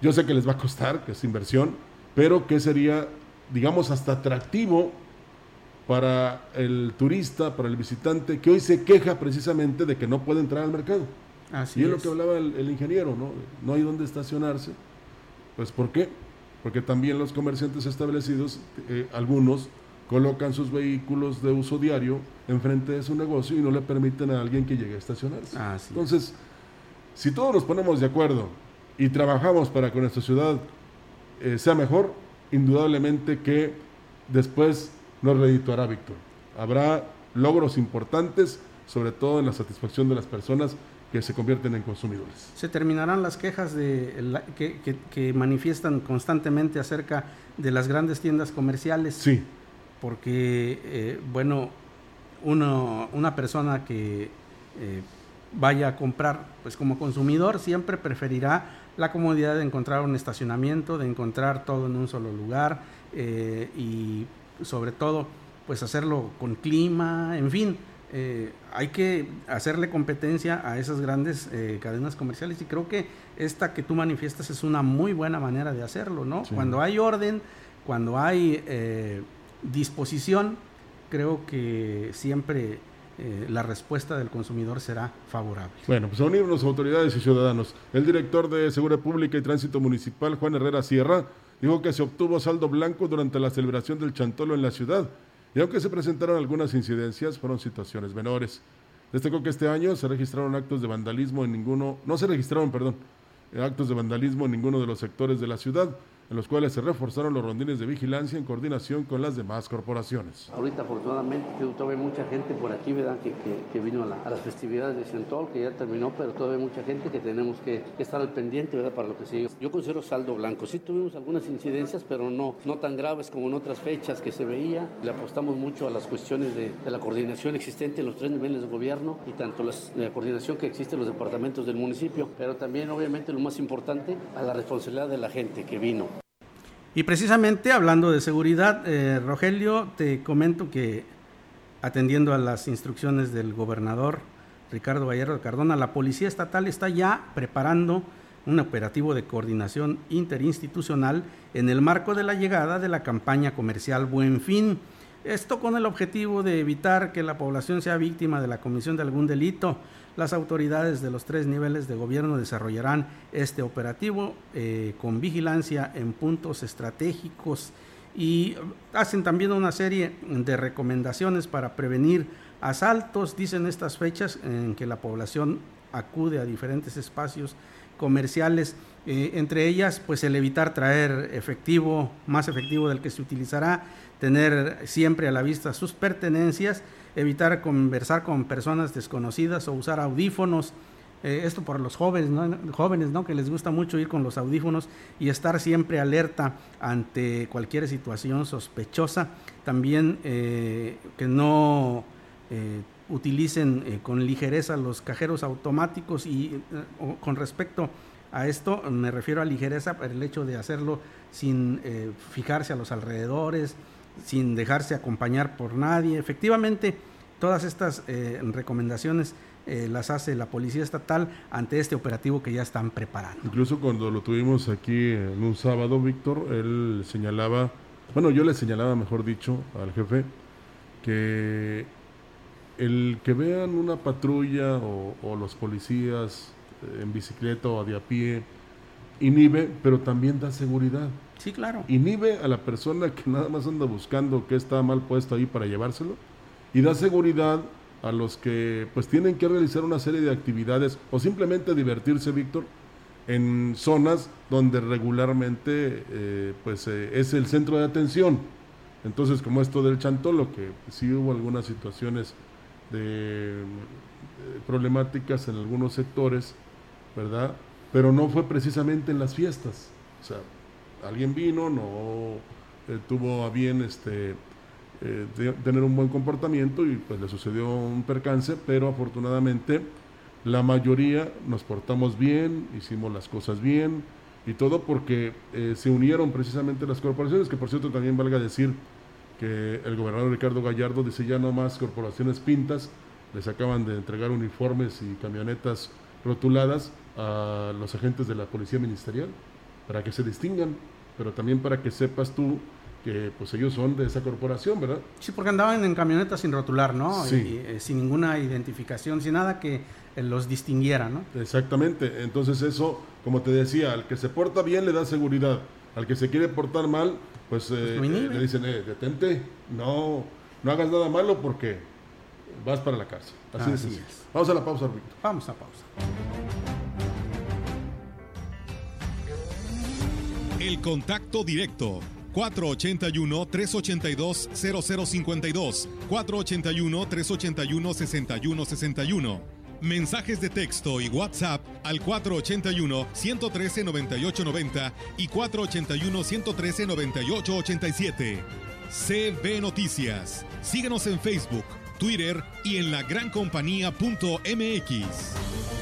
yo sé que les va a costar, que es inversión, pero que sería, digamos, hasta atractivo para el turista, para el visitante, que hoy se queja precisamente de que no puede entrar al mercado. Así y es lo que hablaba el, el ingeniero, ¿no? No hay dónde estacionarse. Pues ¿por qué? Porque también los comerciantes establecidos, eh, algunos, colocan sus vehículos de uso diario enfrente de su negocio y no le permiten a alguien que llegue a estacionarse. Entonces, si todos nos ponemos de acuerdo y trabajamos para que nuestra ciudad eh, sea mejor, indudablemente que después nos redituará, Víctor. Habrá logros importantes, sobre todo en la satisfacción de las personas que se convierten en consumidores. Se terminarán las quejas de la- que, que- que manifiestan constantemente acerca de las grandes tiendas comerciales. Sí. Porque, eh, bueno, uno- una persona que eh, vaya a comprar, pues como consumidor siempre preferirá la comodidad de encontrar un estacionamiento, de encontrar todo en un solo lugar eh, y sobre todo, pues hacerlo con clima, en fin. Eh, hay que hacerle competencia a esas grandes eh, cadenas comerciales y creo que esta que tú manifiestas es una muy buena manera de hacerlo, ¿no? Sí. Cuando hay orden, cuando hay eh, disposición, creo que siempre eh, la respuesta del consumidor será favorable. Bueno, pues a unirnos autoridades y ciudadanos. El director de Seguridad Pública y Tránsito Municipal, Juan Herrera Sierra, dijo que se obtuvo saldo blanco durante la celebración del Chantolo en la ciudad. Y aunque se presentaron algunas incidencias, fueron situaciones menores. Destacó que este año se registraron actos de vandalismo en ninguno, no se registraron, perdón, actos de vandalismo en ninguno de los sectores de la ciudad, en los cuales se reforzaron los rondines de vigilancia en coordinación con las demás corporaciones. Ahorita afortunadamente todavía hay mucha gente por aquí, ¿verdad? Que, que, que vino a, la- a las festividades de Centol, que ya terminó, pero todavía hay mucha gente que tenemos que, que estar al pendiente, ¿verdad? Para lo que sigue. Yo considero saldo blanco. Sí tuvimos algunas incidencias, pero no, no tan graves como en otras fechas que se veía. Le apostamos mucho a las cuestiones de, de la coordinación existente en los tres niveles de gobierno y tanto las- la coordinación que existe en los departamentos del municipio, pero también obviamente lo más importante, a la responsabilidad de la gente que vino. Y precisamente hablando de seguridad, eh, Rogelio, te comento que atendiendo a las instrucciones del gobernador Ricardo Gallardo de Cardona, la Policía Estatal está ya preparando un operativo de coordinación interinstitucional en el marco de la llegada de la campaña comercial Buen Fin. Esto con el objetivo de evitar que la población sea víctima de la comisión de algún delito. Las autoridades de los tres niveles de gobierno desarrollarán este operativo eh, con vigilancia en puntos estratégicos y hacen también una serie de recomendaciones para prevenir asaltos. Dicen estas fechas en que la población acude a diferentes espacios comerciales, eh, entre ellas pues el evitar traer efectivo, más efectivo del que se utilizará, tener siempre a la vista sus pertenencias, evitar conversar con personas desconocidas o usar audífonos, eh, esto por los jóvenes, ¿no? jóvenes, ¿no? Que les gusta mucho ir con los audífonos y estar siempre alerta ante cualquier situación sospechosa. También eh, que no utilicen con ligereza los cajeros automáticos y con respecto a esto me refiero a ligereza por el hecho de hacerlo sin eh, fijarse a los alrededores, sin dejarse acompañar por nadie. Efectivamente, todas estas eh, recomendaciones eh, las hace la Policía Estatal ante este operativo que ya están preparando. Incluso cuando lo tuvimos aquí en un sábado, Víctor, él señalaba, bueno, yo le señalaba, mejor dicho, al jefe, que el que vean una patrulla o, los policías en bicicleta o de a pie, inhibe, pero también da seguridad. Sí, claro. Inhibe a la persona que nada más anda buscando qué está mal puesto ahí para llevárselo y da seguridad a los que pues tienen que realizar una serie de actividades o simplemente divertirse, Víctor, en zonas donde regularmente eh, pues eh, es el centro de atención. Entonces, como esto del chantolo, que sí hubo algunas situaciones de problemáticas en algunos sectores, ¿verdad? Pero no fue precisamente en las fiestas. O sea, alguien vino, no eh, tuvo a bien este, eh, tener un buen comportamiento y pues le sucedió un percance, pero afortunadamente la mayoría nos portamos bien, hicimos las cosas bien y todo porque eh, se unieron precisamente las corporaciones, que por cierto también valga decir que el gobernador Ricardo Gallardo dice ya no más corporaciones pintas, les acaban de entregar uniformes y camionetas rotuladas a los agentes de la policía ministerial para que se distingan, pero también para que sepas tú que pues ellos son de esa corporación, ¿verdad? Sí, porque andaban en camionetas sin rotular, ¿no? Sí. Eh, sin ninguna identificación, sin nada que eh, los distinguiera, ¿no? Exactamente, entonces eso, como te decía, al que se porta bien le da seguridad, al que se quiere portar mal, pues, eh, pues le dicen, eh, detente, no, no hagas nada malo porque vas para la cárcel. Así, es. Vamos a la pausa, Víctor. Vamos a pausa. El contacto directo 481-382-0052, 481-381-6161. Mensajes de texto y WhatsApp al 481-113-9890 y 481-113-9887. CB Noticias. Síguenos en Facebook, Twitter y en la lagrancompañía.mx.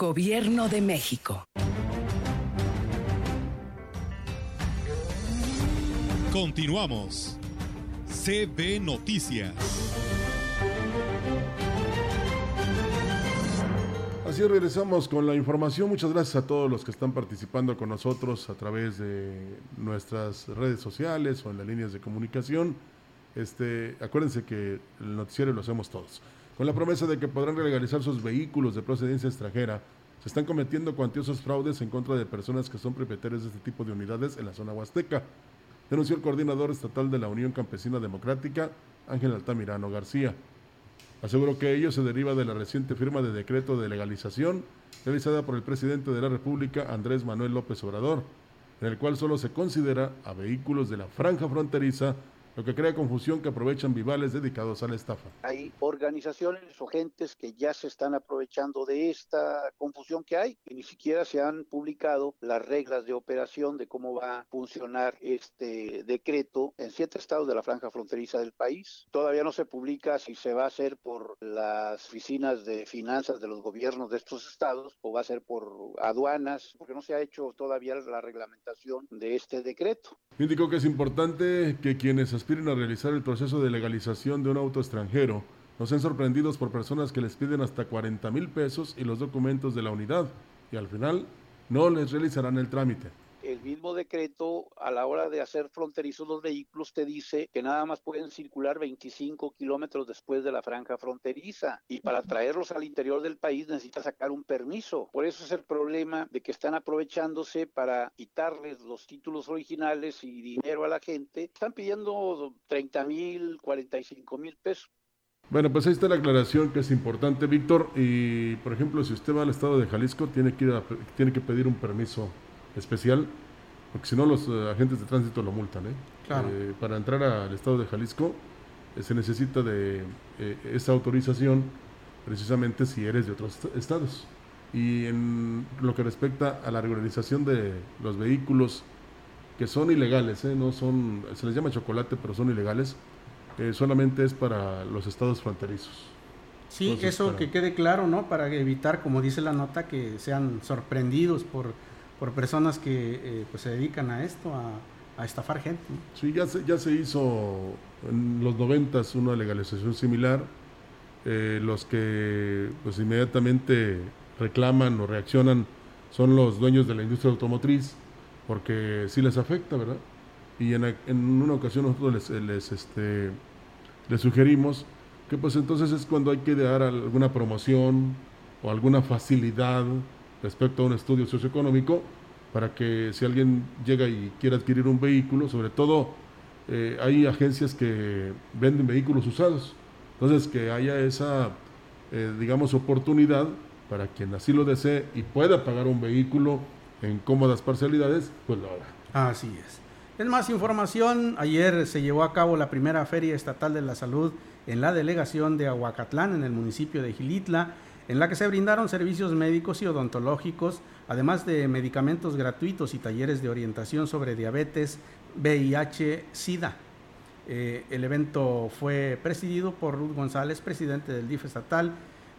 Gobierno de México. Continuamos. CB Noticias. Así regresamos con la información. Muchas gracias a todos los que están participando con nosotros a través de nuestras redes sociales o en las líneas de comunicación. Este, acuérdense que el noticiero lo hacemos todos con la promesa de que podrán legalizar sus vehículos de procedencia extranjera. Se están cometiendo cuantiosos fraudes en contra de personas que son propietarias de este tipo de unidades en la zona huasteca, denunció el coordinador estatal de la Unión Campesina Democrática, Ángel Altamirano García. Aseguró que ello se deriva de la reciente firma de decreto de legalización realizada por el presidente de la República, Andrés Manuel López Obrador, en el cual solo se considera a vehículos de la franja fronteriza lo que crea confusión que aprovechan vivales dedicados a la estafa. Hay organizaciones o gentes que ya se están aprovechando de esta confusión que hay y ni siquiera se han publicado las reglas de operación de cómo va a funcionar este decreto en siete estados de la franja fronteriza del país. Todavía no se publica si se va a hacer por las oficinas de finanzas de los gobiernos de estos estados o va a ser por aduanas, porque no se ha hecho todavía la reglamentación de este decreto. Indicó que es importante que quienes aspiren a realizar el proceso de legalización de un auto extranjero no sean sorprendidos por personas que les piden hasta 40 mil pesos y los documentos de la unidad y al final no les realizarán el trámite el mismo decreto a la hora de hacer fronterizos los vehículos te dice que nada más pueden circular 25 kilómetros después de la franja fronteriza y para traerlos al interior del país necesita sacar un permiso. Por eso es el problema de que están aprovechándose para quitarles los títulos originales y dinero a la gente. Están pidiendo 30 mil, 45 mil pesos. Bueno, pues ahí está la aclaración que es importante, Víctor. Y, por ejemplo, si usted va al estado de Jalisco, tiene que, ir tiene que pedir un permiso especial, porque si no los eh, agentes de tránsito lo multan. ¿eh? eh para entrar al estado de Jalisco eh, se necesita de esa autorización precisamente si eres de otros estados. Y en lo que respecta a la regularización de los vehículos que son ilegales, no son, se les llama chocolate, pero son ilegales, solamente es para los estados fronterizos. Sí, eso que quede claro, ¿no? Para evitar, como dice la nota, que sean sorprendidos por, por personas que eh, pues se dedican a esto, a, estafar gente. Sí, ya se, ya se hizo en los noventas una legalización similar. Eh, los que pues inmediatamente reclaman o reaccionan son los dueños de la industria automotriz, porque sí les afecta, ¿verdad? Y en, en una ocasión nosotros les, les este, le sugerimos que pues entonces es cuando hay que dar alguna promoción o alguna facilidad respecto a un estudio socioeconómico para que si alguien llega y quiere adquirir un vehículo, sobre todo eh, hay agencias que venden vehículos usados, entonces que haya esa, eh, digamos, oportunidad para quien así lo desee y pueda pagar un vehículo en cómodas parcialidades, pues lo haga. Así es. En más información, ayer se llevó a cabo la primera Feria Estatal de la Salud en la delegación de Aguacatlán, en el municipio de Gilitla, en la que se brindaron servicios médicos y odontológicos, además de medicamentos gratuitos y talleres de orientación sobre diabetes, VIH, SIDA. Eh, el evento fue presidido por Ruth González, presidente del DIF estatal,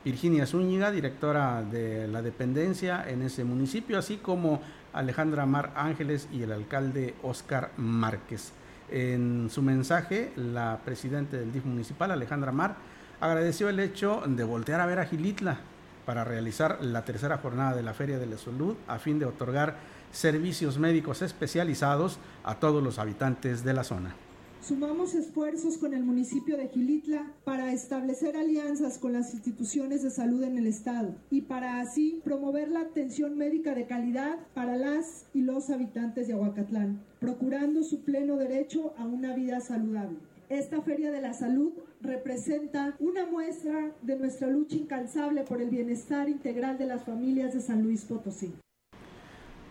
Virginia Zúñiga, directora de la dependencia en ese municipio, así como Alejandra Mar Ángeles y el alcalde Oscar Márquez. En su mensaje, la presidenta del DIF municipal, Alejandra Mar, agradeció el hecho de voltear a ver a Gilitla para realizar la tercera jornada de la Feria de la Salud a fin de otorgar servicios médicos especializados a todos los habitantes de la zona. Sumamos esfuerzos con el municipio de Gilitla para establecer alianzas con las instituciones de salud en el estado y para así promover la atención médica de calidad para las y los habitantes de Aguacatlán, procurando su pleno derecho a una vida saludable. Esta Feria de la Salud representa una muestra de nuestra lucha incansable por el bienestar integral de las familias de San Luis Potosí.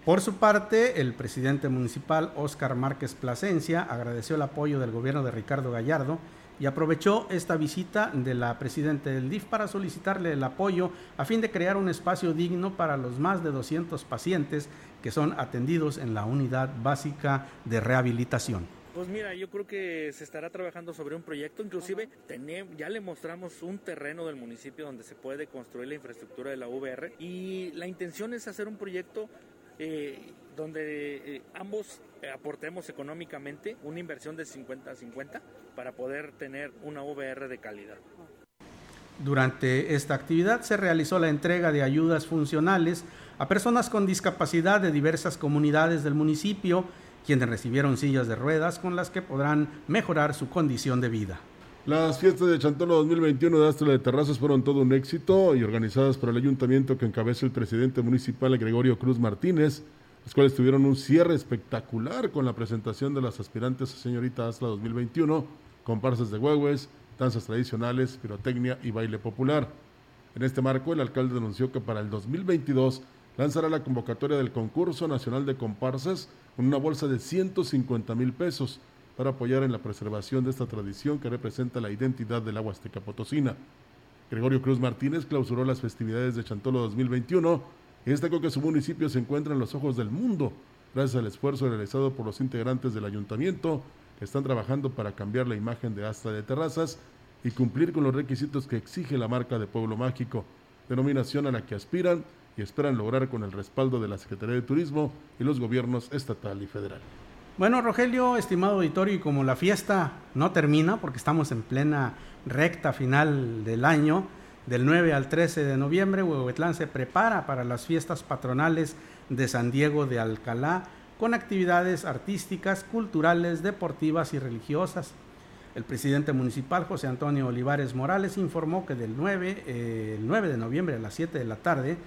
Por su parte, el presidente municipal Óscar Márquez Plasencia agradeció el apoyo del gobierno de Ricardo Gallardo y aprovechó esta visita de la presidenta del DIF para solicitarle el apoyo a fin de crear un espacio digno para los más de 200 pacientes que son atendidos en la unidad básica de rehabilitación. Pues mira, yo creo que se estará trabajando sobre un proyecto, inclusive ya le mostramos un terreno del municipio donde se puede construir la infraestructura de la VR y la intención es hacer un proyecto eh, donde eh, ambos aportemos económicamente una inversión de 50 a 50 para poder tener una VR de calidad. Durante esta actividad se realizó la entrega de ayudas funcionales a personas con discapacidad de diversas comunidades del municipio, quienes recibieron sillas de ruedas con las que podrán mejorar su condición de vida. Las fiestas de Chantolo 2021 de Astra de Terrazas fueron todo un éxito y organizadas por el ayuntamiento que encabeza el presidente municipal Gregorio Cruz Martínez, los cuales tuvieron un cierre espectacular con la presentación de las aspirantes a señorita Astra 2021, comparsas de huehues, danzas tradicionales, pirotecnia y baile popular. En este marco, el alcalde denunció que para el 2022 lanzará la convocatoria del concurso nacional de comparsas con una bolsa de 150 mil pesos para apoyar en la preservación de esta tradición que representa la identidad del agua Huasteca Potosina. Gregorio Cruz Martínez clausuró las festividades de Chantolo 2021 y destacó que su municipio se encuentra en los ojos del mundo gracias al esfuerzo realizado por los integrantes del ayuntamiento que están trabajando para cambiar la imagen de Astra de Terrazas y cumplir con los requisitos que exige la marca de Pueblo Mágico, denominación a la que aspiran y esperan lograr con el respaldo de la Secretaría de Turismo y los gobiernos estatal y federal. Bueno, Rogelio, estimado auditorio, y como la fiesta no termina, porque estamos en plena recta final del año, del 9 al 13 de noviembre, Huehuetlán se prepara para las fiestas patronales de San Diego de Alcalá, con actividades artísticas, culturales, deportivas y religiosas. El presidente municipal José Antonio Olivares Morales informó que del 9, eh, el 9 de noviembre a las 7 de la tarde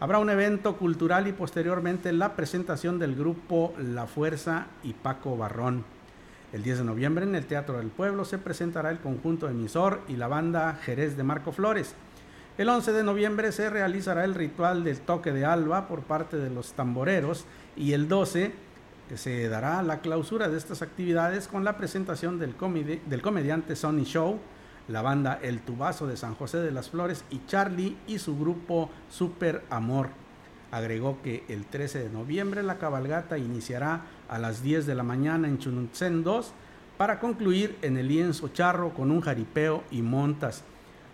habrá un evento cultural y posteriormente la presentación del grupo La Fuerza y Paco Barrón. El 10 de noviembre en el Teatro del Pueblo se presentará el conjunto emisor y la banda Jerez de Marco Flores. El 11 de noviembre se realizará el ritual del toque de alba por parte de los tamboreros y el 12 se dará la clausura de estas actividades con la presentación del, del comediante Sonny Show, la banda El Tubazo de San José de las Flores y Charlie y su grupo Super Amor. Agregó que el 13 de noviembre la cabalgata iniciará a las 10 de la mañana en Chununtzen 2 para concluir en el lienzo charro con un jaripeo y montas.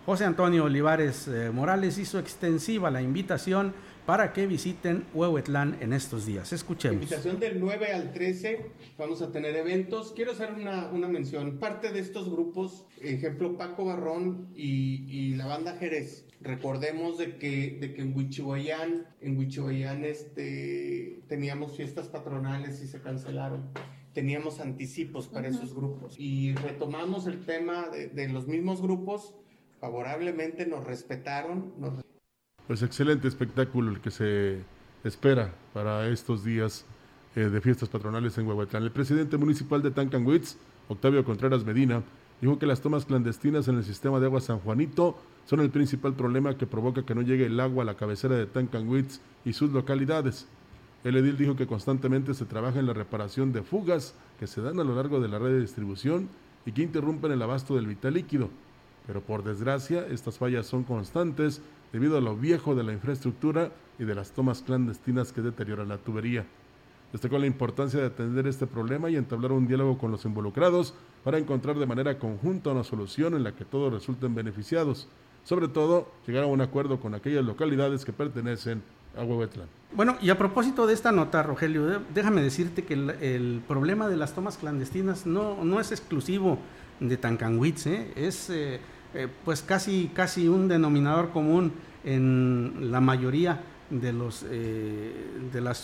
José Antonio Olivares eh, Morales hizo extensiva la invitación para que visiten Huehuetlán en estos días. Escuchemos. Invitación del 9 al 13, vamos a tener eventos. Quiero hacer una, una mención. Parte de estos grupos, ejemplo Paco Barrón y, y, la banda Jerez, recordemos de que, de que en Huichihuayán, en Huichihuayán este, teníamos fiestas patronales y se cancelaron teníamos anticipos para esos grupos y retomamos el tema de, de los mismos grupos favorablemente nos respetaron, nos pues excelente espectáculo el que se espera para estos días eh, de fiestas patronales en Huehuetlán. El presidente municipal de Tancanwitz, Octavio Contreras Medina, dijo que las tomas clandestinas en el sistema de agua San Juanito son el principal problema que provoca que no llegue el agua a la cabecera de Tancanwitz y sus localidades. El edil dijo que constantemente se trabaja en la reparación de fugas que se dan a lo largo de la red de distribución y que interrumpen el abasto del vital líquido. Pero por desgracia, estas fallas son constantes debido a lo viejo de la infraestructura y de las tomas clandestinas que deterioran la tubería. Destacó la importancia de atender este problema y entablar un diálogo con los involucrados para encontrar de manera conjunta una solución en la que todos resulten beneficiados. Sobre todo, llegar a un acuerdo con aquellas localidades que pertenecen a Huehuetlán. Bueno, y a propósito de esta nota, Rogelio, déjame decirte que el, problema de las tomas clandestinas no, no es exclusivo de Tancanwitz, ¿eh? es eh, eh, pues casi, casi un denominador común en la mayoría de los eh, de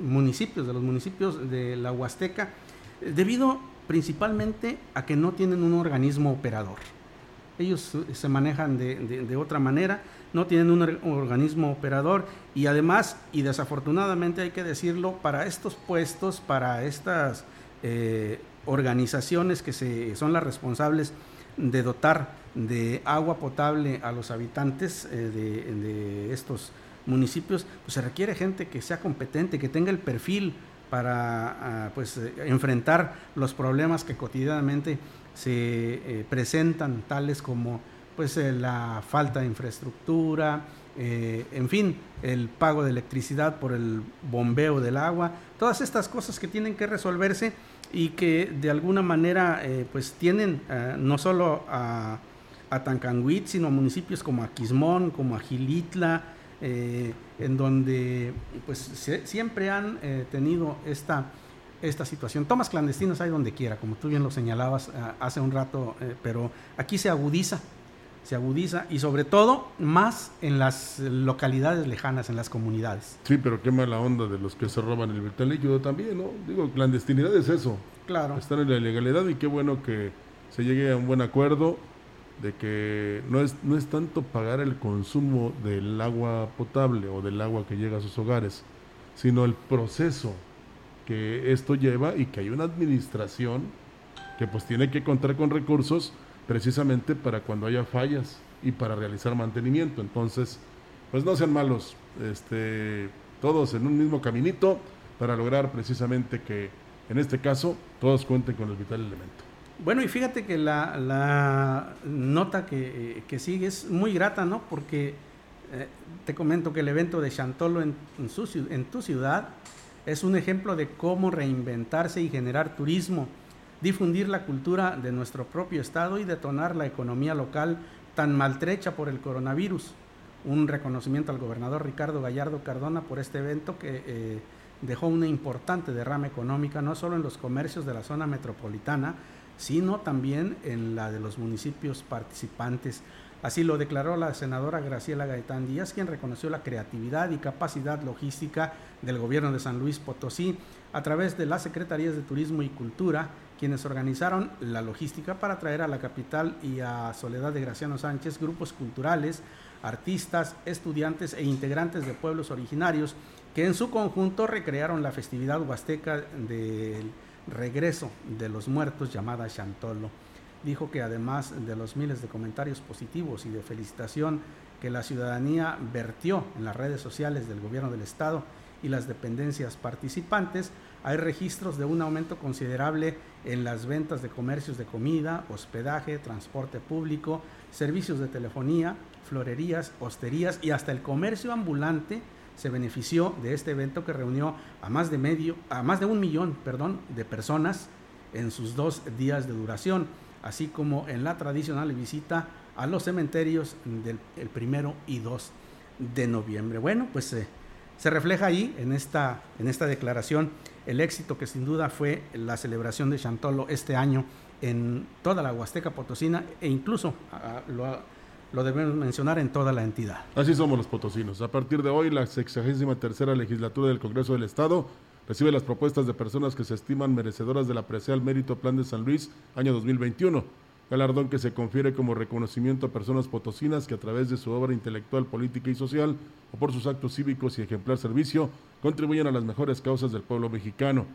municipios, de los municipios de la Huasteca, debido principalmente a que no tienen un organismo operador. Ellos se manejan de, otra manera, no tienen un organismo operador y además, y desafortunadamente hay que decirlo, para estos puestos, para estas eh, organizaciones que se, son las responsables de dotar de agua potable a los habitantes eh, de, estos municipios, pues se requiere gente que sea competente, que tenga el perfil para ah, pues, eh, enfrentar los problemas que cotidianamente se eh, presentan, tales como pues, la falta de infraestructura, en fin, el pago de electricidad por el bombeo del agua, todas estas cosas que tienen que resolverse y que de alguna manera pues tienen no solo a a sino a municipios como Aquismón, como Agilitla, eh, en donde pues siempre han eh, tenido esta, esta situación. Tomas clandestinas hay donde quiera, como tú bien lo señalabas eh, hace un rato, pero aquí se agudiza, se agudiza y sobre todo más en las localidades lejanas, en las comunidades. Sí, pero qué mala onda de los que se roban el vital líquido también, ¿no? Digo, clandestinidad es eso. Claro. Están en la ilegalidad y qué bueno que se llegue a un buen acuerdo de que no es, no es tanto pagar el consumo del agua potable o del agua que llega a sus hogares, sino el proceso que esto lleva y que hay una administración que pues tiene que contar con recursos precisamente para cuando haya fallas y para realizar mantenimiento. Entonces, pues no sean malos, este, todos en un mismo caminito para lograr precisamente que en este caso todos cuenten con el vital elemento. Bueno, y fíjate que la, nota que, sigue es muy grata, ¿no? Porque eh, te comento que el evento de Chantolo en, en, tu ciudad es un ejemplo de cómo reinventarse y generar turismo, difundir la cultura de nuestro propio estado y detonar la economía local tan maltrecha por el coronavirus. Un reconocimiento al gobernador Ricardo Gallardo Cardona por este evento que eh, dejó una importante derrama económica no solo en los comercios de la zona metropolitana, sino también en la de los municipios participantes. Así lo declaró la senadora Graciela Gaetán Díaz, quien reconoció la creatividad y capacidad logística del gobierno de San Luis Potosí a través de las Secretarías de Turismo y Cultura, quienes organizaron la logística para traer a la capital y a Soledad de Graciano Sánchez grupos culturales, artistas, estudiantes e integrantes de pueblos originarios que en su conjunto recrearon la festividad huasteca del regreso de los muertos llamada Chantolo. Dijo que además de los miles de comentarios positivos y de felicitación que la ciudadanía vertió en las redes sociales del gobierno del estado y las dependencias participantes, hay registros de un aumento considerable en las ventas de comercios de comida, hospedaje, transporte público, servicios de telefonía, florerías, hosterías y hasta el comercio ambulante se benefició de este evento que reunió a más de medio, a más de un millón, perdón, de personas en sus dos días de duración así como en la tradicional visita a los cementerios del el primero y 2 de noviembre. Bueno, pues eh, se refleja ahí en esta, en esta declaración el éxito que sin duda fue la celebración de Chantolo este año en toda la Huasteca Potosina e incluso lo, lo, debemos mencionar en toda la entidad. Así somos los potosinos. A partir de hoy, la 63 tercera legislatura del Congreso del Estado recibe las propuestas de personas que se estiman merecedoras del apreciado mérito Plan de San Luis año 2021, galardón que se confiere como reconocimiento a personas potosinas que a través de su obra intelectual, política y social o por sus actos cívicos y ejemplar servicio contribuyen a las mejores causas del pueblo mexicano.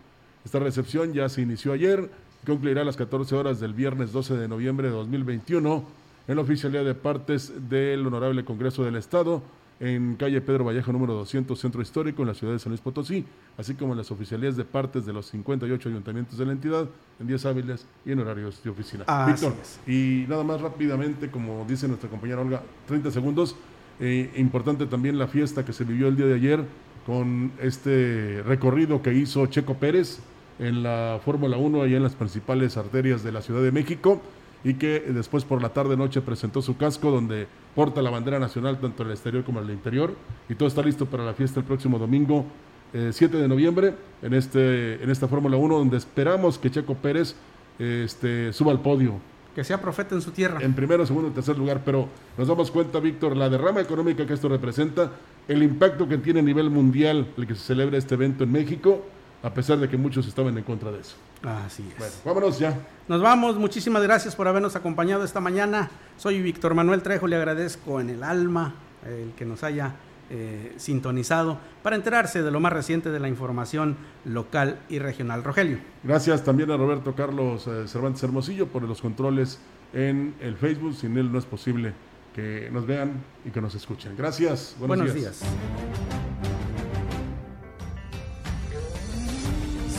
Esta recepción ya se inició ayer y concluirá a las 14 horas del viernes 12 de noviembre de 2021 en la oficialidad de partes del Honorable Congreso del Estado en calle Pedro Vallejo número 200, Centro Histórico, en la ciudad de San Luis Potosí, así como en las oficialías de partes de los 58 ayuntamientos de la entidad, en días hábiles y en horarios de oficina. Víctor, y nada más rápidamente, como dice nuestra compañera Olga, 30 segundos, eh, importante también la fiesta que se vivió el día de ayer con este recorrido que hizo Checo Pérez en la Fórmula 1 y en las principales arterias de la Ciudad de México y que después por la tarde noche presentó su casco donde porta la bandera nacional tanto en el exterior como en el interior y todo está listo para la fiesta el próximo domingo 7 eh, de noviembre en, este, en esta Fórmula 1 donde esperamos que Checo Pérez este, suba al podio. Que sea profeta en su tierra. En primero, segundo y tercer lugar, pero nos damos cuenta, Víctor, la derrama económica que esto representa, el impacto que tiene a nivel mundial el que se celebra este evento en México a pesar de que muchos estaban en contra de eso. Así es. Bueno, vámonos ya. Nos vamos, muchísimas gracias por habernos acompañado esta mañana. Soy Víctor Manuel Trejo, le agradezco en el alma el que nos haya eh, sintonizado para enterarse de lo más reciente de la información local y regional. Rogelio. Gracias también a Roberto Carlos eh, Cervantes Hermosillo por los controles en el Facebook. Sin él no es posible que nos vean y que nos escuchen. Gracias. Buenos, días.